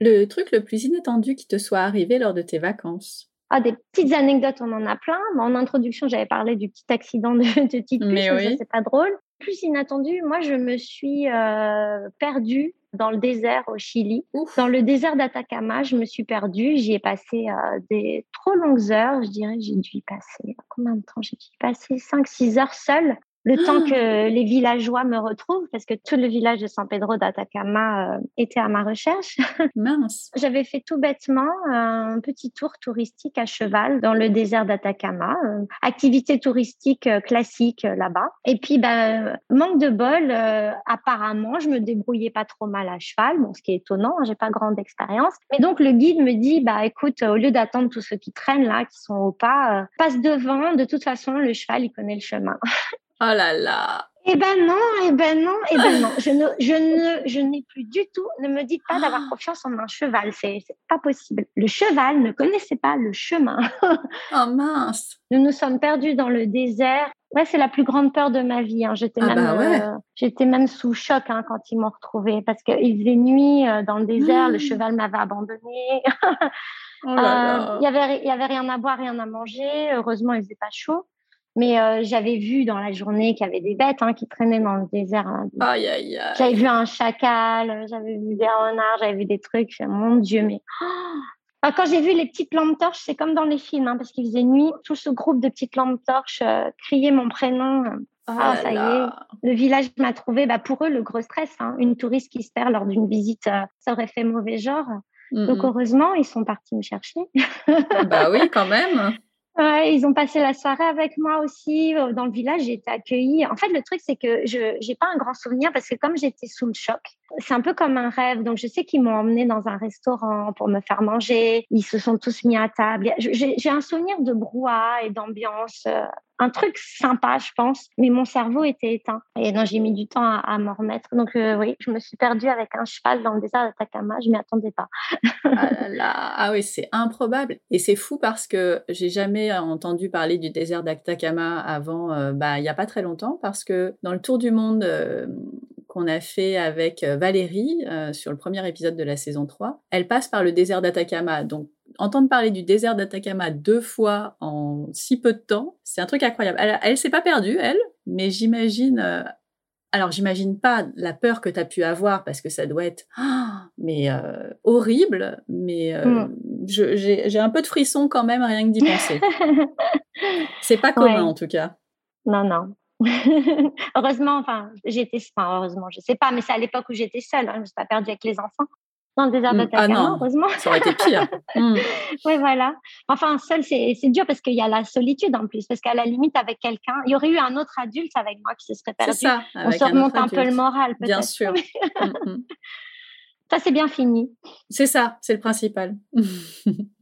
Le truc le plus inattendu qui te soit arrivé lors de tes vacances? Ah, des petites anecdotes, on en a plein. En introduction, j'avais parlé du petit accident de, de petite puce, oui. c'est pas drôle. Plus inattendu, moi, je me suis euh, perdue dans le désert au Chili. Dans le désert d'Atacama, je me suis perdue. J'y ai passé euh, des trop longues heures. Je dirais, j'ai dû y passer combien de temps? J'ai dû y passer 5-6 heures seule le temps que les villageois me retrouvent, parce que tout le village de San Pedro d'Atacama euh, était à ma recherche. Mince. J'avais fait tout bêtement un petit tour touristique à cheval dans le désert d'Atacama, euh, activité touristique euh, classique là-bas. Et puis, bah, manque de bol, apparemment, je me débrouillais pas trop mal à cheval, bon, ce qui est étonnant, hein, j'ai pas grande expérience. Mais donc, le guide me dit, bah, écoute, au lieu d'attendre tous ceux qui traînent là, qui sont au pas, passe devant, de toute façon, le cheval, il connaît le chemin. Oh là là. Eh ben non, eh ben non, eh ben non. Je ne, je ne, je n'ai plus du tout. Ne me dites pas d'avoir ah. confiance en un cheval. C'est, c'est pas possible. Le cheval ne connaissait pas le chemin. oh mince. Nous nous sommes perdus dans le désert. Ouais, c'est la plus grande peur de ma vie. Hein. J'étais ah même, bah euh, j'étais même sous choc hein, quand ils m'ont retrouvée parce qu'il faisait nuit euh, dans le désert. Le mmh. cheval m'avait abandonnée. oh euh, il y avait, il y avait rien à boire, rien à manger. Heureusement, il faisait pas chaud. Mais euh, j'avais vu dans la journée qu'il y avait des bêtes hein, qui traînaient dans le désert. Hein. Aïe, aïe, aïe. J'avais vu un chacal, j'avais vu des renards, j'avais vu des trucs. mon Dieu, mais oh quand j'ai vu les petites lampes torches, c'est comme dans les films, hein, parce qu'il faisait nuit. Tout ce groupe de petites lampes torches euh, criait mon prénom. Oh ah, ça y est, le village m'a trouvé. Bah, pour eux, le gros stress. Une touriste qui se perd lors d'une visite, euh, ça aurait fait mauvais genre. Donc heureusement, ils sont partis me chercher. bah oui, quand même. Ils ont passé la soirée avec moi aussi euh, dans le village. J'ai été accueillie. En fait, le truc, c'est que je n'ai pas un grand souvenir parce que comme j'étais sous le choc, c'est un peu comme un rêve. Donc, je sais qu'ils m'ont emmené dans un restaurant pour me faire manger. Ils se sont tous mis à table. J'ai un souvenir de brouhaha et d'ambiance euh, un truc sympa, je pense, mais mon cerveau était éteint. Et donc, j'ai mis du temps à, m'en remettre. Donc, euh, oui, je me suis perdue avec un cheval dans le désert d'Atacama. Je m'y attendais pas. Ah, oui, c'est improbable. Et c'est fou parce que j'ai jamais entendu parler du désert d'Atacama avant, euh, bah, il n'y a pas très longtemps, parce que dans le tour du monde, euh, qu'on a fait avec Valérie sur le premier épisode de la saison 3. Elle passe par le désert d'Atacama. Donc, entendre parler du désert d'Atacama deux fois en si peu de temps, c'est un truc incroyable. Elle, elle s'est pas perdue, elle, mais j'imagine. Alors, j'imagine pas la peur que tu as pu avoir parce que ça doit être mais euh, horrible, mais euh, mm. j'ai un peu de frisson quand même rien que d'y penser. c'est pas commun en tout cas. Non, non. heureusement, enfin, j'étais, enfin, heureusement, je sais pas, mais c'est à l'époque où j'étais seule, hein, je me suis pas perdue avec les enfants dans le désert de ah non, heureusement. Ça aurait été pire. Mm. Oui, voilà. Enfin, seul, c'est dur parce qu'il y a la solitude en plus. Parce qu'à la limite, avec quelqu'un, il y aurait eu un autre adulte avec moi qui se serait perdu. Ça, On se remonte un, peu le moral, peut-être. Bien sûr. Mm, mm. ça, c'est bien fini. C'est ça, c'est le principal.